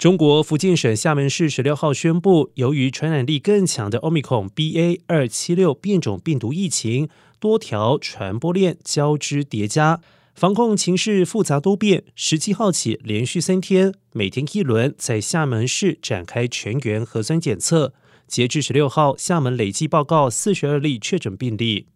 中国福建省厦门市十六号宣布，由于传染力更强的奥密克戎 BA 二七六变种病毒疫情，多条传播链交织叠加，防控情势复杂多变。十七号起，连续三天，每天一轮，在厦门市展开全员核酸检测。截至十六号，厦门累计报告四十二例确诊病例。